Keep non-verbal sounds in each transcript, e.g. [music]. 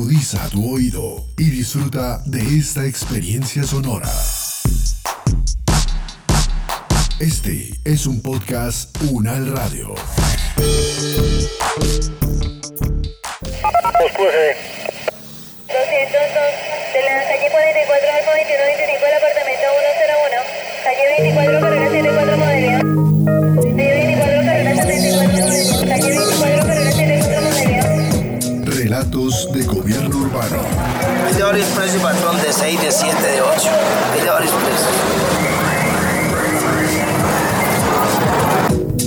Agudiza tu oído y disfruta de esta experiencia sonora. Este es un podcast Unal Radio. calle 44 al 2125 del apartamento 101, calle 24 carrera 74 Modelia. De gobierno urbano. Hay de varios precios, patrón, de 6, de 7, de 8. Hay de varios precios.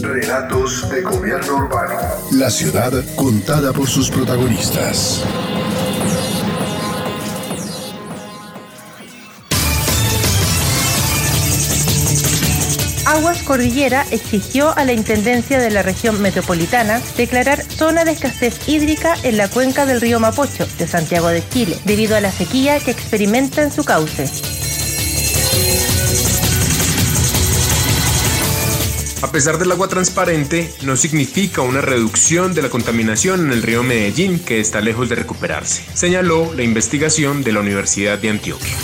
Relatos de gobierno urbano. La ciudad contada por sus protagonistas. Aguas Cordillera exigió a la Intendencia de la región metropolitana declarar zona de escasez hídrica en la cuenca del río Mapocho de Santiago de Chile, debido a la sequía que experimenta en su cauce. A pesar del agua transparente, no significa una reducción de la contaminación en el río Medellín que está lejos de recuperarse, señaló la investigación de la Universidad de Antioquia.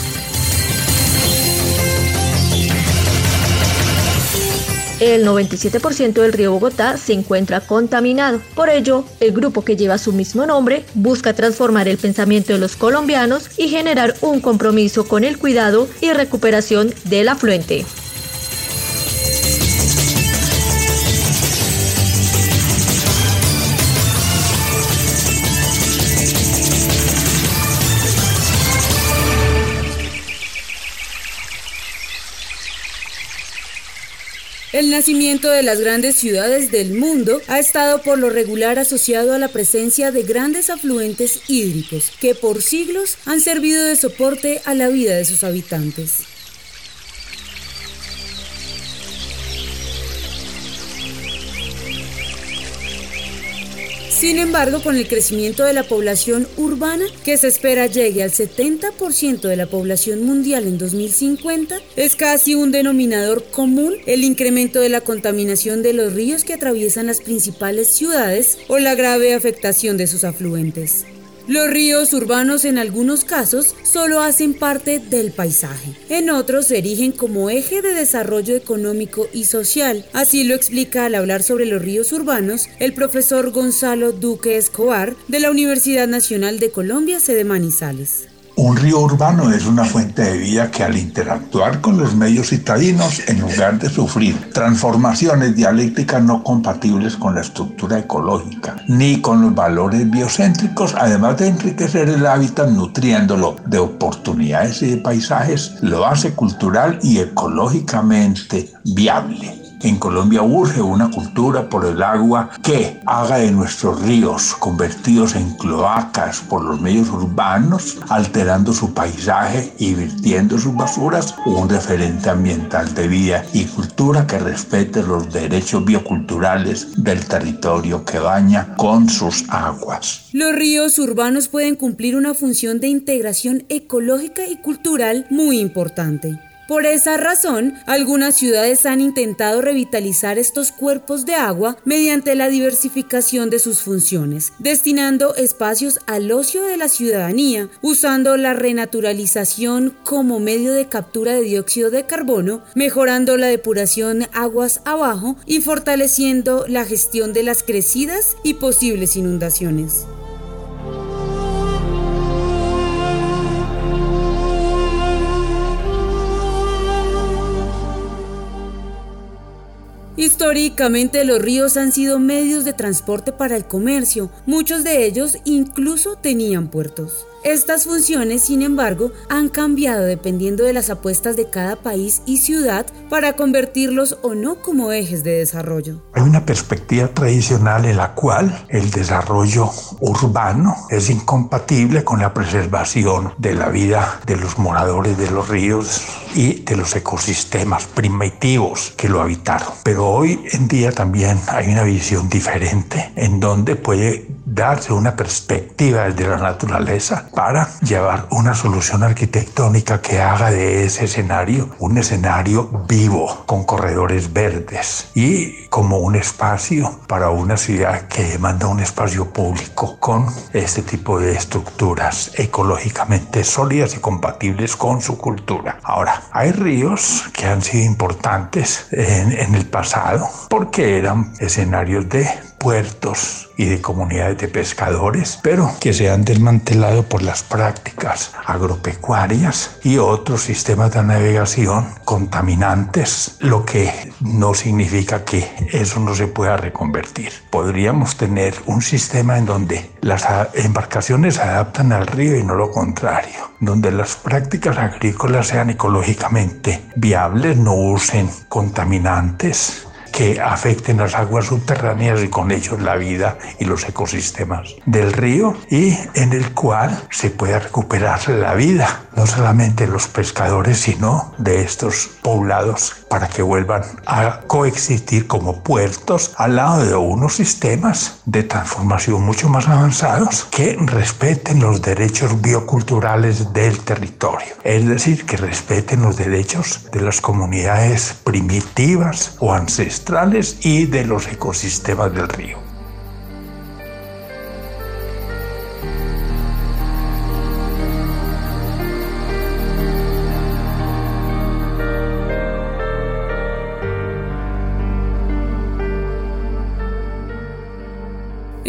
El 97% del río Bogotá se encuentra contaminado. Por ello, el grupo que lleva su mismo nombre busca transformar el pensamiento de los colombianos y generar un compromiso con el cuidado y recuperación del afluente. El nacimiento de las grandes ciudades del mundo ha estado por lo regular asociado a la presencia de grandes afluentes hídricos que por siglos han servido de soporte a la vida de sus habitantes. Sin embargo, con el crecimiento de la población urbana, que se espera llegue al 70% de la población mundial en 2050, es casi un denominador común el incremento de la contaminación de los ríos que atraviesan las principales ciudades o la grave afectación de sus afluentes. Los ríos urbanos en algunos casos solo hacen parte del paisaje, en otros se erigen como eje de desarrollo económico y social. Así lo explica al hablar sobre los ríos urbanos el profesor Gonzalo Duque Escobar de la Universidad Nacional de Colombia, sede Manizales. Un río urbano es una fuente de vida que al interactuar con los medios citadinos, en lugar de sufrir transformaciones dialécticas no compatibles con la estructura ecológica, ni con los valores biocéntricos, además de enriquecer el hábitat nutriéndolo de oportunidades y de paisajes, lo hace cultural y ecológicamente viable. En Colombia urge una cultura por el agua que haga de nuestros ríos convertidos en cloacas por los medios urbanos, alterando su paisaje y virtiendo sus basuras, un referente ambiental de vida y cultura que respete los derechos bioculturales del territorio que baña con sus aguas. Los ríos urbanos pueden cumplir una función de integración ecológica y cultural muy importante. Por esa razón, algunas ciudades han intentado revitalizar estos cuerpos de agua mediante la diversificación de sus funciones, destinando espacios al ocio de la ciudadanía, usando la renaturalización como medio de captura de dióxido de carbono, mejorando la depuración aguas abajo y fortaleciendo la gestión de las crecidas y posibles inundaciones. Históricamente los ríos han sido medios de transporte para el comercio, muchos de ellos incluso tenían puertos. Estas funciones, sin embargo, han cambiado dependiendo de las apuestas de cada país y ciudad para convertirlos o no como ejes de desarrollo. Hay una perspectiva tradicional en la cual el desarrollo urbano es incompatible con la preservación de la vida de los moradores de los ríos y de los ecosistemas primitivos que lo habitaron. Pero hoy en día también hay una visión diferente en donde puede darse una perspectiva desde la naturaleza para llevar una solución arquitectónica que haga de ese escenario un escenario vivo, con corredores verdes. Y como un espacio para una ciudad que demanda un espacio público con este tipo de estructuras ecológicamente sólidas y compatibles con su cultura. Ahora, hay ríos que han sido importantes en, en el pasado porque eran escenarios de puertos y de comunidades de pescadores, pero que se han desmantelado por las prácticas agropecuarias y otros sistemas de navegación contaminantes, lo que no significa que eso no se pueda reconvertir. Podríamos tener un sistema en donde las embarcaciones se adaptan al río y no lo contrario, donde las prácticas agrícolas sean ecológicamente viables, no usen contaminantes que afecten las aguas subterráneas y con ellos la vida y los ecosistemas del río y en el cual se pueda recuperar la vida, no solamente de los pescadores, sino de estos poblados para que vuelvan a coexistir como puertos al lado de unos sistemas de transformación mucho más avanzados que respeten los derechos bioculturales del territorio, es decir, que respeten los derechos de las comunidades primitivas o ancestrales y de los ecosistemas del río.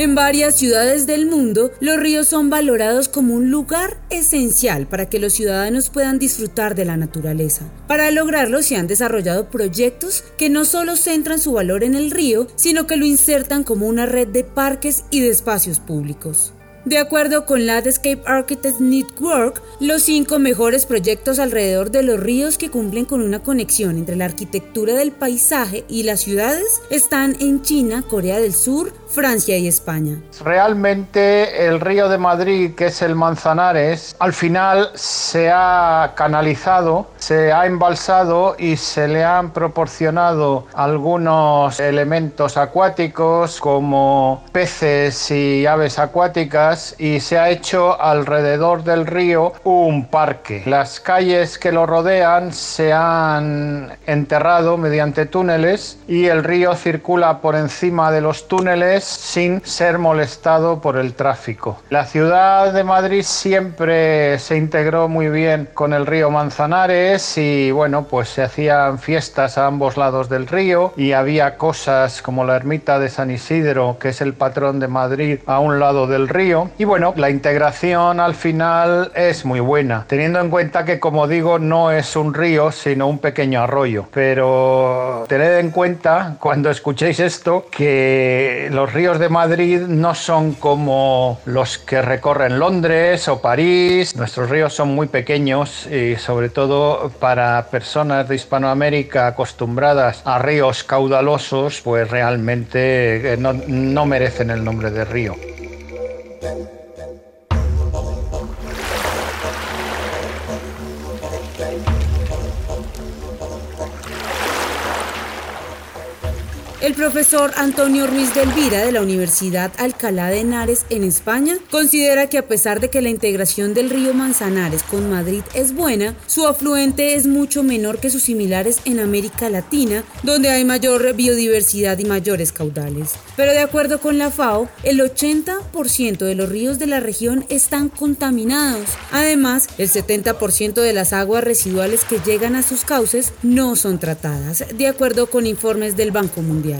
En varias ciudades del mundo, los ríos son valorados como un lugar esencial para que los ciudadanos puedan disfrutar de la naturaleza. Para lograrlo se han desarrollado proyectos que no solo centran su valor en el río, sino que lo insertan como una red de parques y de espacios públicos. De acuerdo con Landscape Architects Network, los cinco mejores proyectos alrededor de los ríos que cumplen con una conexión entre la arquitectura del paisaje y las ciudades están en China, Corea del Sur, Francia y España. Realmente el río de Madrid, que es el Manzanares, al final se ha canalizado, se ha embalsado y se le han proporcionado algunos elementos acuáticos como peces y aves acuáticas y se ha hecho alrededor del río un parque. Las calles que lo rodean se han enterrado mediante túneles y el río circula por encima de los túneles sin ser molestado por el tráfico. La ciudad de Madrid siempre se integró muy bien con el río Manzanares y bueno, pues se hacían fiestas a ambos lados del río y había cosas como la ermita de San Isidro, que es el patrón de Madrid, a un lado del río. Y bueno, la integración al final es muy buena, teniendo en cuenta que como digo, no es un río, sino un pequeño arroyo. Pero tened en cuenta cuando escuchéis esto que los ríos de Madrid no son como los que recorren Londres o París. Nuestros ríos son muy pequeños y sobre todo para personas de Hispanoamérica acostumbradas a ríos caudalosos, pues realmente eh, no, no merecen el nombre de río. Thank you. El profesor Antonio Ruiz de Elvira de la Universidad Alcalá de Henares en España considera que a pesar de que la integración del río Manzanares con Madrid es buena, su afluente es mucho menor que sus similares en América Latina, donde hay mayor biodiversidad y mayores caudales. Pero de acuerdo con la FAO, el 80% de los ríos de la región están contaminados. Además, el 70% de las aguas residuales que llegan a sus cauces no son tratadas, de acuerdo con informes del Banco Mundial.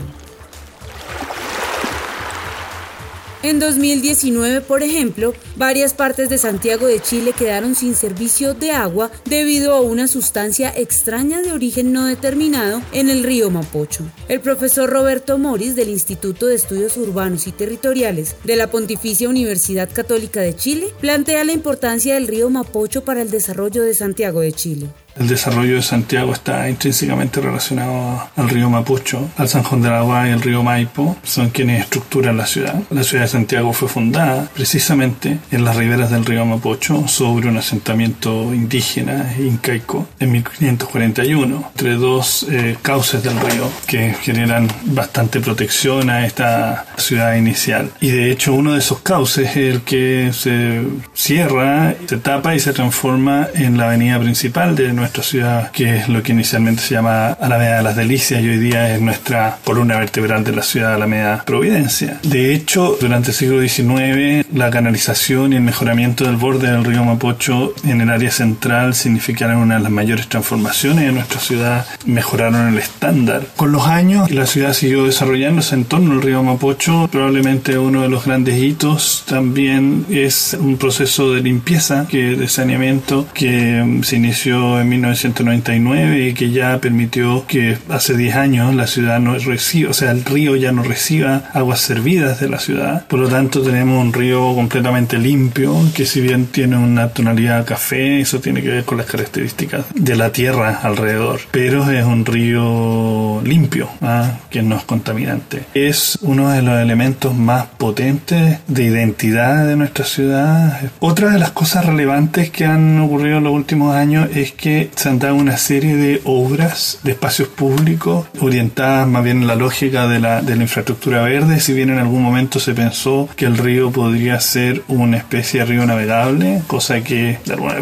En 2019, por ejemplo, varias partes de Santiago de Chile quedaron sin servicio de agua debido a una sustancia extraña de origen no determinado en el río Mapocho. El profesor Roberto Moris del Instituto de Estudios Urbanos y Territoriales de la Pontificia Universidad Católica de Chile plantea la importancia del río Mapocho para el desarrollo de Santiago de Chile. El desarrollo de Santiago está intrínsecamente relacionado al río Mapocho, al San Juan de la y el río Maipo, son quienes estructuran la ciudad. La ciudad de Santiago fue fundada precisamente en las riberas del río Mapocho sobre un asentamiento indígena incaico en 1541, entre dos eh, cauces del río que generan bastante protección a esta ciudad inicial. Y de hecho uno de esos cauces es el que se cierra, se tapa y se transforma en la avenida principal de nuestra ciudad, que es lo que inicialmente se llama Alameda de las Delicias y hoy día es nuestra columna vertebral de la ciudad de Alameda Providencia. De hecho, durante el siglo XIX, la canalización y el mejoramiento del borde del río Mapocho en el área central significaron una de las mayores transformaciones de nuestra ciudad, mejoraron el estándar. Con los años, la ciudad siguió desarrollándose en torno al río Mapocho, probablemente uno de los grandes hitos también es un proceso de limpieza, que, de saneamiento, que se inició en 1999 y que ya permitió que hace 10 años la ciudad no reciba, o sea, el río ya no reciba aguas servidas de la ciudad. Por lo tanto, tenemos un río completamente limpio, que si bien tiene una tonalidad café, eso tiene que ver con las características de la tierra alrededor, pero es un río limpio, ¿ah? que no es contaminante. Es uno de los elementos más potentes de identidad de nuestra ciudad. Otra de las cosas relevantes que han ocurrido en los últimos años es que se han dado una serie de obras de espacios públicos orientadas más bien en la lógica de la, de la infraestructura verde, si bien en algún momento se pensó que el río podría ser una especie de río navegable, cosa que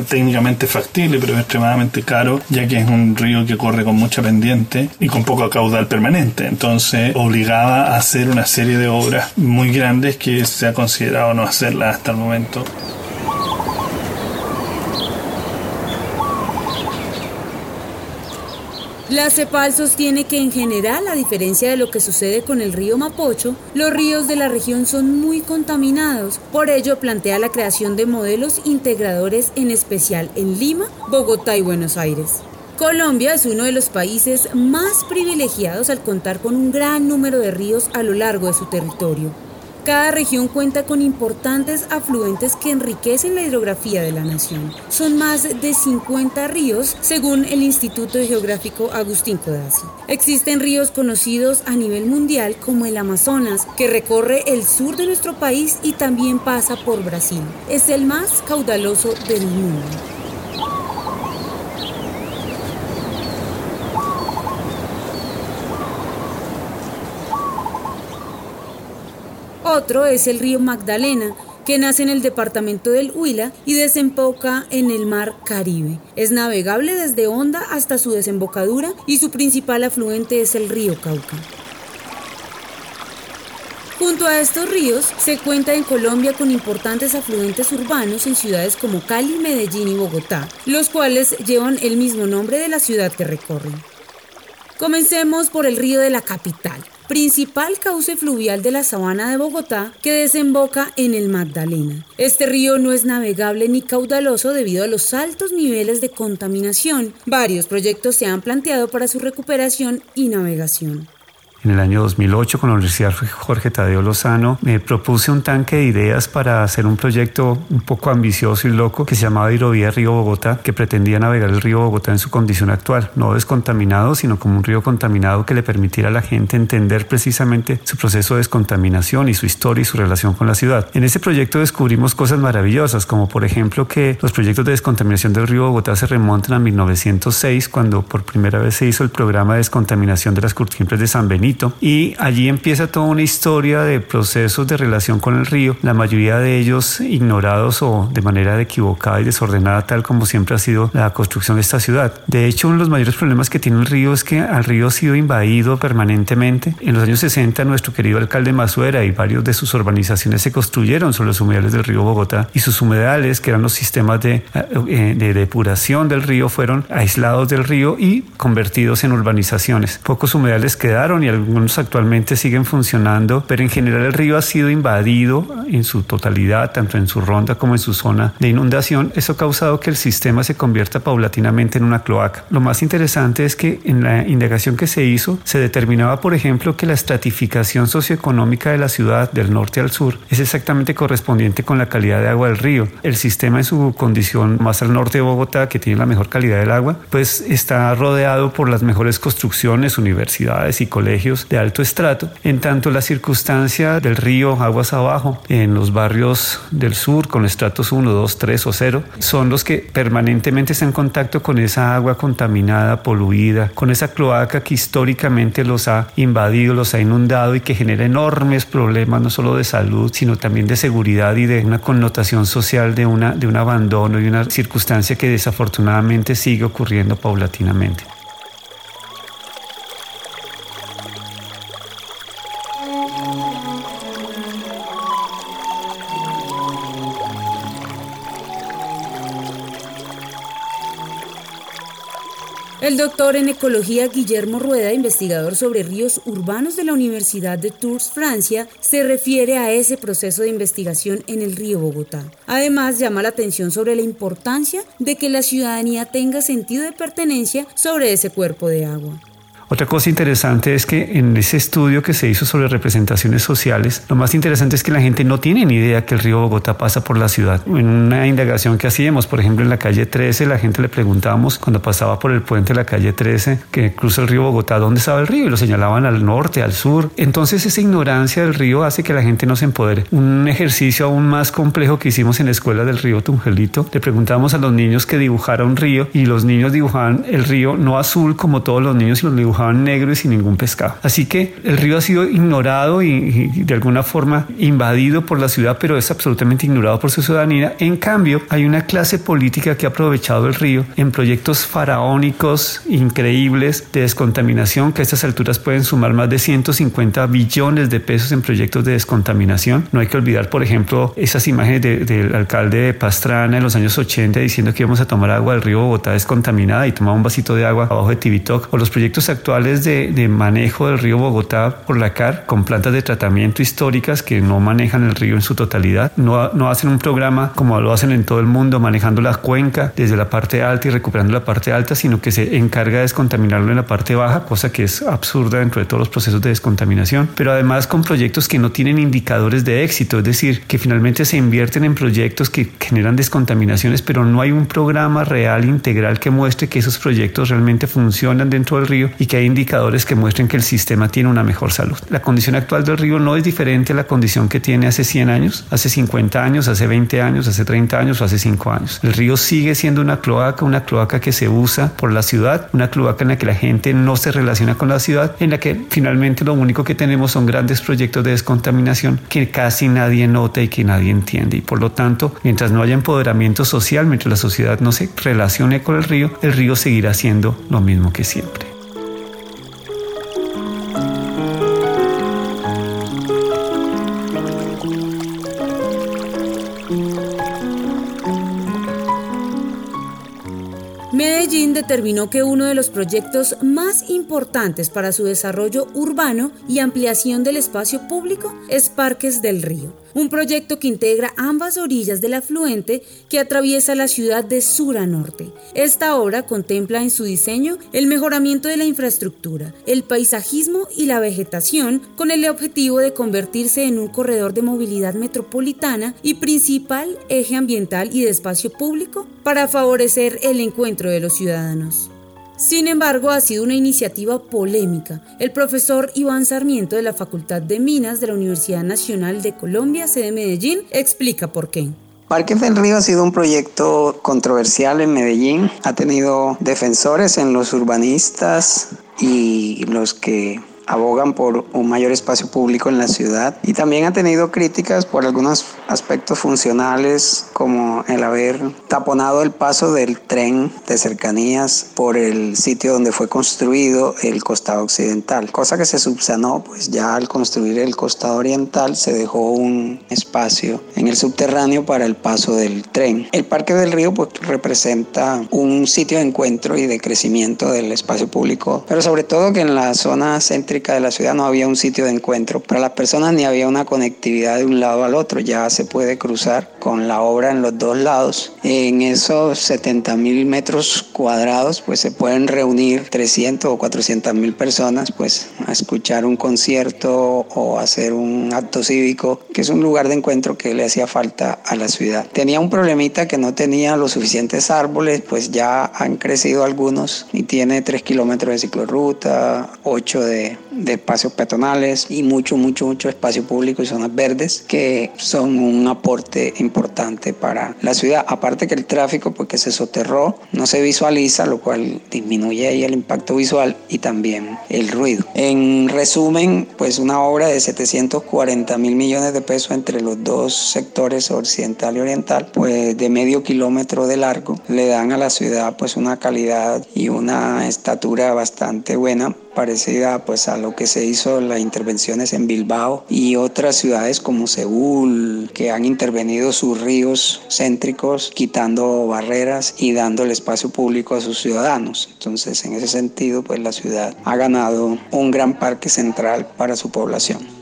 técnicamente factible, pero extremadamente caro, ya que es un río que corre con mucha pendiente y con poco caudal permanente. Entonces obligaba a hacer una serie de obras muy grandes que se ha considerado no hacerlas hasta el momento. La CEPAL sostiene que en general, a diferencia de lo que sucede con el río Mapocho, los ríos de la región son muy contaminados. Por ello, plantea la creación de modelos integradores, en especial en Lima, Bogotá y Buenos Aires. Colombia es uno de los países más privilegiados al contar con un gran número de ríos a lo largo de su territorio. Cada región cuenta con importantes afluentes que enriquecen la hidrografía de la nación. Son más de 50 ríos, según el Instituto Geográfico Agustín Codazzi. Existen ríos conocidos a nivel mundial como el Amazonas, que recorre el sur de nuestro país y también pasa por Brasil. Es el más caudaloso del mundo. Otro es el río Magdalena, que nace en el departamento del Huila y desemboca en el mar Caribe. Es navegable desde Honda hasta su desembocadura y su principal afluente es el río Cauca. Junto a estos ríos se cuenta en Colombia con importantes afluentes urbanos en ciudades como Cali, Medellín y Bogotá, los cuales llevan el mismo nombre de la ciudad que recorren. Comencemos por el río de la capital, principal cauce fluvial de la sabana de Bogotá que desemboca en el Magdalena. Este río no es navegable ni caudaloso debido a los altos niveles de contaminación. Varios proyectos se han planteado para su recuperación y navegación. En el año 2008, con la Universidad Jorge Tadeo Lozano, me propuse un tanque de ideas para hacer un proyecto un poco ambicioso y loco que se llamaba Hidrovía Río Bogotá, que pretendía navegar el río Bogotá en su condición actual, no descontaminado, sino como un río contaminado que le permitiera a la gente entender precisamente su proceso de descontaminación y su historia y su relación con la ciudad. En ese proyecto descubrimos cosas maravillosas, como por ejemplo que los proyectos de descontaminación del río Bogotá se remontan a 1906, cuando por primera vez se hizo el programa de descontaminación de las curtiemples de San Benito y allí empieza toda una historia de procesos de relación con el río, la mayoría de ellos ignorados o de manera equivocada y desordenada tal como siempre ha sido la construcción de esta ciudad. De hecho, uno de los mayores problemas que tiene el río es que el río ha sido invadido permanentemente. En los años 60 nuestro querido alcalde Masuera y varios de sus urbanizaciones se construyeron sobre los humedales del río Bogotá y sus humedales, que eran los sistemas de, eh, de depuración del río, fueron aislados del río y convertidos en urbanizaciones. Pocos humedales quedaron y algunos actualmente siguen funcionando, pero en general el río ha sido invadido en su totalidad, tanto en su ronda como en su zona de inundación. Eso ha causado que el sistema se convierta paulatinamente en una cloaca. Lo más interesante es que en la indagación que se hizo se determinaba, por ejemplo, que la estratificación socioeconómica de la ciudad del norte al sur es exactamente correspondiente con la calidad de agua del río. El sistema en su condición más al norte de Bogotá, que tiene la mejor calidad del agua, pues está rodeado por las mejores construcciones, universidades y colegios de alto estrato, en tanto la circunstancia del río aguas abajo en los barrios del sur con estratos 1, 2, 3 o 0 son los que permanentemente están en contacto con esa agua contaminada, poluida, con esa cloaca que históricamente los ha invadido, los ha inundado y que genera enormes problemas no solo de salud, sino también de seguridad y de una connotación social de, una, de un abandono y una circunstancia que desafortunadamente sigue ocurriendo paulatinamente. El doctor en ecología Guillermo Rueda, investigador sobre ríos urbanos de la Universidad de Tours, Francia, se refiere a ese proceso de investigación en el río Bogotá. Además, llama la atención sobre la importancia de que la ciudadanía tenga sentido de pertenencia sobre ese cuerpo de agua. Otra cosa interesante es que en ese estudio que se hizo sobre representaciones sociales, lo más interesante es que la gente no tiene ni idea que el río Bogotá pasa por la ciudad. En una indagación que hacíamos, por ejemplo, en la calle 13, la gente le preguntábamos cuando pasaba por el puente de la calle 13 que cruza el río Bogotá, ¿dónde estaba el río? Y lo señalaban al norte, al sur. Entonces esa ignorancia del río hace que la gente no se empodere. Un ejercicio aún más complejo que hicimos en la escuela del río Tungelito, le preguntábamos a los niños que dibujara un río y los niños dibujaban el río no azul como todos los niños, sino dibujaban negro y sin ningún pescado. Así que el río ha sido ignorado y, de alguna forma invadido por la ciudad, pero es absolutamente ignorado por su ciudadanía. En cambio, hay una clase política que ha aprovechado el río en proyectos faraónicos increíbles de descontaminación que a estas alturas pueden sumar más de 150 billones de pesos en proyectos de descontaminación. No hay que olvidar, por ejemplo, esas imágenes del alcalde de Pastrana en los años 80 diciendo que íbamos a tomar agua del río Bogotá descontaminada y tomaba un vasito de agua abajo de Tibitoc o los proyectos actuales de, manejo del río Bogotá por la CAR con plantas de tratamiento históricas que no manejan el río en su totalidad. No, no hacen un programa como lo hacen en todo el mundo, manejando la cuenca desde la parte alta y recuperando la parte alta, sino que se encarga de descontaminarlo en la parte baja, cosa que es absurda dentro de todos los procesos de descontaminación. Pero además con proyectos que no tienen indicadores de éxito, es decir, que finalmente se invierten en proyectos que generan descontaminaciones, pero no hay un programa real integral que muestre que esos proyectos realmente funcionan dentro del río y que hay indicadores que muestren que el sistema tiene una mejor salud. La condición actual del río no es diferente a la condición que tiene hace 100 años, hace 50 años, hace 20 años, hace 30 años o hace 5 años. El río sigue siendo una cloaca, una cloaca que se usa por la ciudad, una cloaca en la que la gente no se relaciona con la ciudad, en la que finalmente lo único que tenemos son grandes proyectos de descontaminación que casi nadie nota y que nadie entiende. Y por lo tanto, mientras no haya empoderamiento social, mientras la sociedad no se relacione con el río, el río seguirá siendo lo mismo que siempre. Determinó que uno de los proyectos más importantes para su desarrollo urbano y ampliación del espacio público es Parques del Río un proyecto que integra ambas orillas del afluente que atraviesa la ciudad de sur a norte. Esta obra contempla en su diseño el mejoramiento de la infraestructura, el paisajismo y la vegetación con el objetivo de convertirse en un corredor de movilidad metropolitana y principal eje ambiental y de espacio público para favorecer el encuentro de los ciudadanos. Sin embargo, ha sido una iniciativa polémica. El profesor Iván Sarmiento de la Facultad de Minas de la Universidad Nacional de Colombia, sede Medellín, explica por qué. Parques del Río ha sido un proyecto controversial en Medellín. Ha tenido defensores en los urbanistas y los que abogan por un mayor espacio público en la ciudad y también ha tenido críticas por algunos aspectos funcionales como el haber taponado el paso del tren de cercanías por el sitio donde fue construido el costado occidental, cosa que se subsanó pues ya al construir el costado oriental se dejó un espacio en el subterráneo para el paso del tren. El Parque del Río pues representa un sitio de encuentro y de crecimiento del espacio público, pero sobre todo que en la zona céntrica de la ciudad no había un sitio de encuentro para las personas ni había una conectividad de un lado al otro. Ya se puede cruzar con la obra en los dos lados. En esos 70 mil metros cuadrados pues se pueden reunir 300 o 400 mil personas pues a escuchar un concierto o hacer un acto cívico que es un lugar de encuentro que le hacía falta a la ciudad. Tenía un problemita que no tenía los suficientes árboles pues ya han crecido algunos y tiene 3 kilómetros de ciclorruta, 8 de de espacios peatonales y mucho, mucho, mucho espacio público y zonas verdes que son un aporte importante para la ciudad. Aparte que el tráfico, porque se soterró, no se visualiza, lo cual disminuye ahí el impacto visual y también el ruido. En resumen, pues una obra de 740 mil millones de pesos entre los dos sectores occidental y oriental, pues de medio kilómetro de largo, le dan a la ciudad pues una calidad y una estatura bastante buena parecida pues a lo que se hizo en las intervenciones en Bilbao y otras ciudades como Seúl que han intervenido sus ríos céntricos quitando barreras y dando el espacio público a sus ciudadanos. Entonces en ese sentido pues la ciudad ha ganado un gran parque central para su población.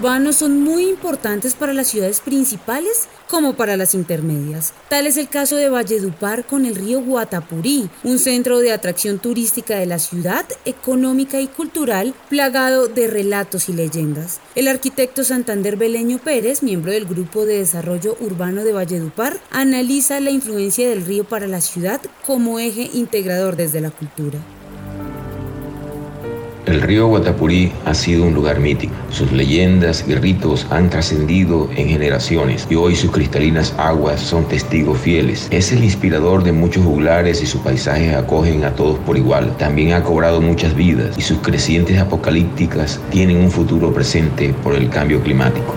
Urbanos son muy importantes para las ciudades principales como para las intermedias. Tal es el caso de Valledupar con el río Guatapurí, un centro de atracción turística de la ciudad, económica y cultural, plagado de relatos y leyendas. El arquitecto Santander Beleño Pérez, miembro del Grupo de Desarrollo Urbano de Valledupar, analiza la influencia del río para la ciudad como eje integrador desde la cultura. El río Guatapurí ha sido un lugar mítico. Sus leyendas y ritos han trascendido en generaciones y hoy sus cristalinas aguas son testigos fieles. Es el inspirador de muchos juglares y sus paisajes acogen a todos por igual. También ha cobrado muchas vidas y sus crecientes apocalípticas tienen un futuro presente por el cambio climático.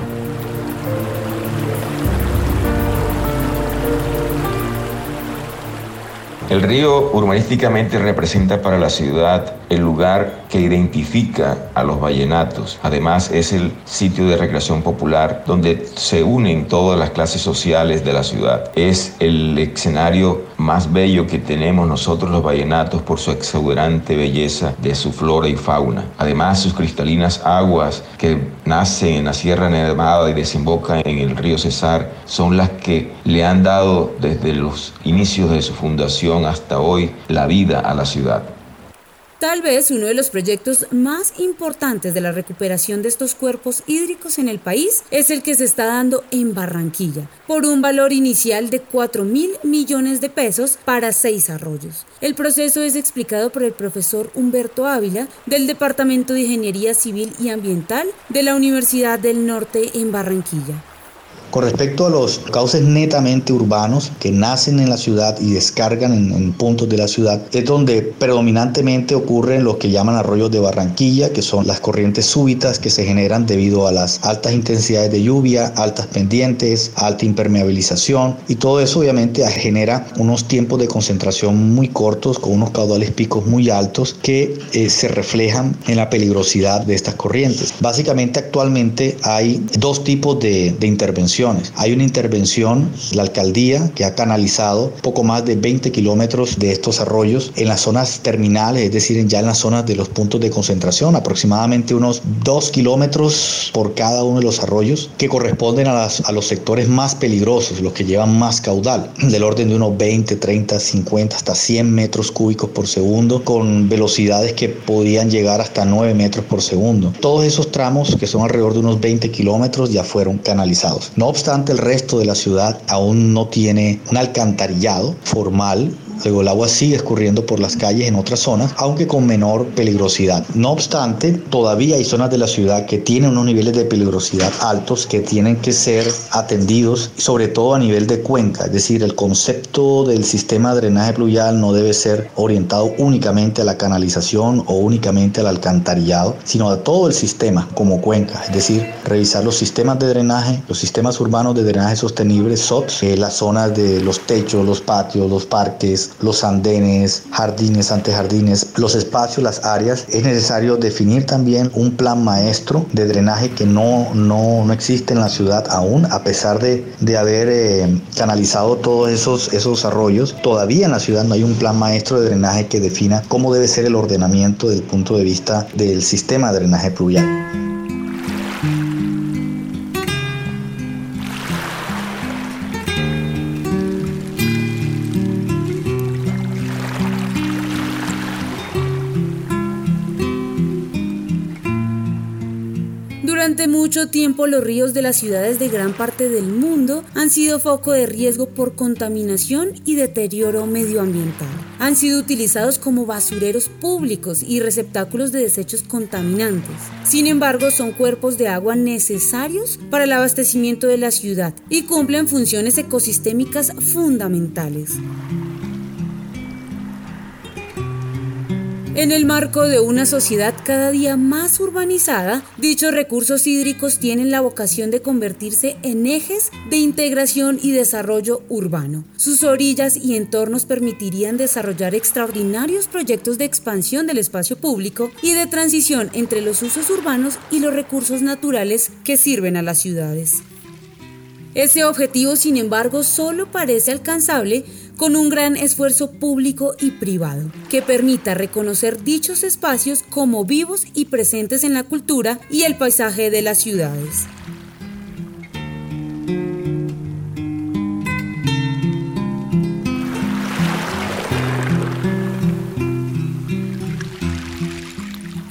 El río urbanísticamente representa para la ciudad el lugar que identifica a los vallenatos. Además es el sitio de recreación popular donde se unen todas las clases sociales de la ciudad. Es el escenario más bello que tenemos nosotros los vallenatos por su exuberante belleza de su flora y fauna. Además sus cristalinas aguas que nacen en la Sierra Nevada y desembocan en el río Cesar son las que le han dado desde los inicios de su fundación hasta hoy la vida a la ciudad. Tal vez uno de los proyectos más importantes de la recuperación de estos cuerpos hídricos en el país es el que se está dando en Barranquilla, por un valor inicial de 4 mil millones de pesos para seis arroyos. El proceso es explicado por el profesor Humberto Ávila del Departamento de Ingeniería Civil y Ambiental de la Universidad del Norte en Barranquilla. Con respecto a los cauces netamente urbanos que nacen en la ciudad y descargan en, puntos de la ciudad, es donde predominantemente ocurren lo que llaman arroyos de Barranquilla, que son las corrientes súbitas que se generan debido a las altas intensidades de lluvia, altas pendientes, alta impermeabilización y todo eso obviamente genera unos tiempos de concentración muy cortos con unos caudales picos muy altos que eh, se reflejan en la peligrosidad de estas corrientes. Básicamente actualmente hay dos tipos de intervención hay una intervención, la alcaldía, que ha canalizado poco más de 20 kilómetros de estos arroyos en las zonas terminales, es decir, ya en las zonas de los puntos de concentración, aproximadamente unos 2 kilómetros por cada uno de los arroyos, que corresponden a, a los sectores más peligrosos, los que llevan más caudal, [clears throat] del orden de unos 20, 30, 50, hasta 100 metros cúbicos por segundo, con velocidades que podían llegar hasta 9 metros por segundo. Todos esos tramos, que son alrededor de unos 20 kilómetros, ya fueron canalizados. No obstante, el resto de la ciudad aún no tiene un alcantarillado formal Luego el agua sigue escurriendo por las calles en otras zonas, aunque con menor peligrosidad. No obstante, todavía hay zonas de la ciudad que tienen unos niveles de peligrosidad altos que tienen que ser atendidos, sobre todo a nivel de cuenca. Es decir, el concepto del sistema de drenaje pluvial no debe ser orientado únicamente a la canalización o únicamente al alcantarillado, sino a todo el sistema como cuenca. Es decir, revisar los sistemas de drenaje, los sistemas urbanos de drenaje sostenible, SOTS, eh, las zonas de los techos, los patios, los parques, los andenes, jardines, antejardines, los espacios, las áreas. Es necesario definir también un plan maestro de drenaje que no, no, existe en la ciudad aún, a pesar de, haber eh, canalizado todos esos, esos arroyos. Todavía en la ciudad no hay un plan maestro de drenaje que defina cómo debe ser el ordenamiento desde el punto de vista del sistema de drenaje pluvial. Durante mucho tiempo los ríos de las ciudades de gran parte del mundo han sido foco de riesgo por contaminación y deterioro medioambiental. Han sido utilizados como basureros públicos y receptáculos de desechos contaminantes. Sin embargo, son cuerpos de agua necesarios para el abastecimiento de la ciudad y cumplen funciones ecosistémicas fundamentales. En el marco de una sociedad cada día más urbanizada, dichos recursos hídricos tienen la vocación de convertirse en ejes de integración y desarrollo urbano. Sus orillas y entornos permitirían desarrollar extraordinarios proyectos de expansión del espacio público y de transición entre los usos urbanos y los recursos naturales que sirven a las ciudades. Ese objetivo, sin embargo, solo parece alcanzable con un gran esfuerzo público y privado, que permita reconocer dichos espacios como vivos y presentes en la cultura y el paisaje de las ciudades.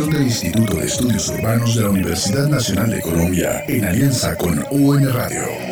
Del Instituto de Estudios Urbanos de la Universidad Nacional de Colombia en alianza con UN Radio.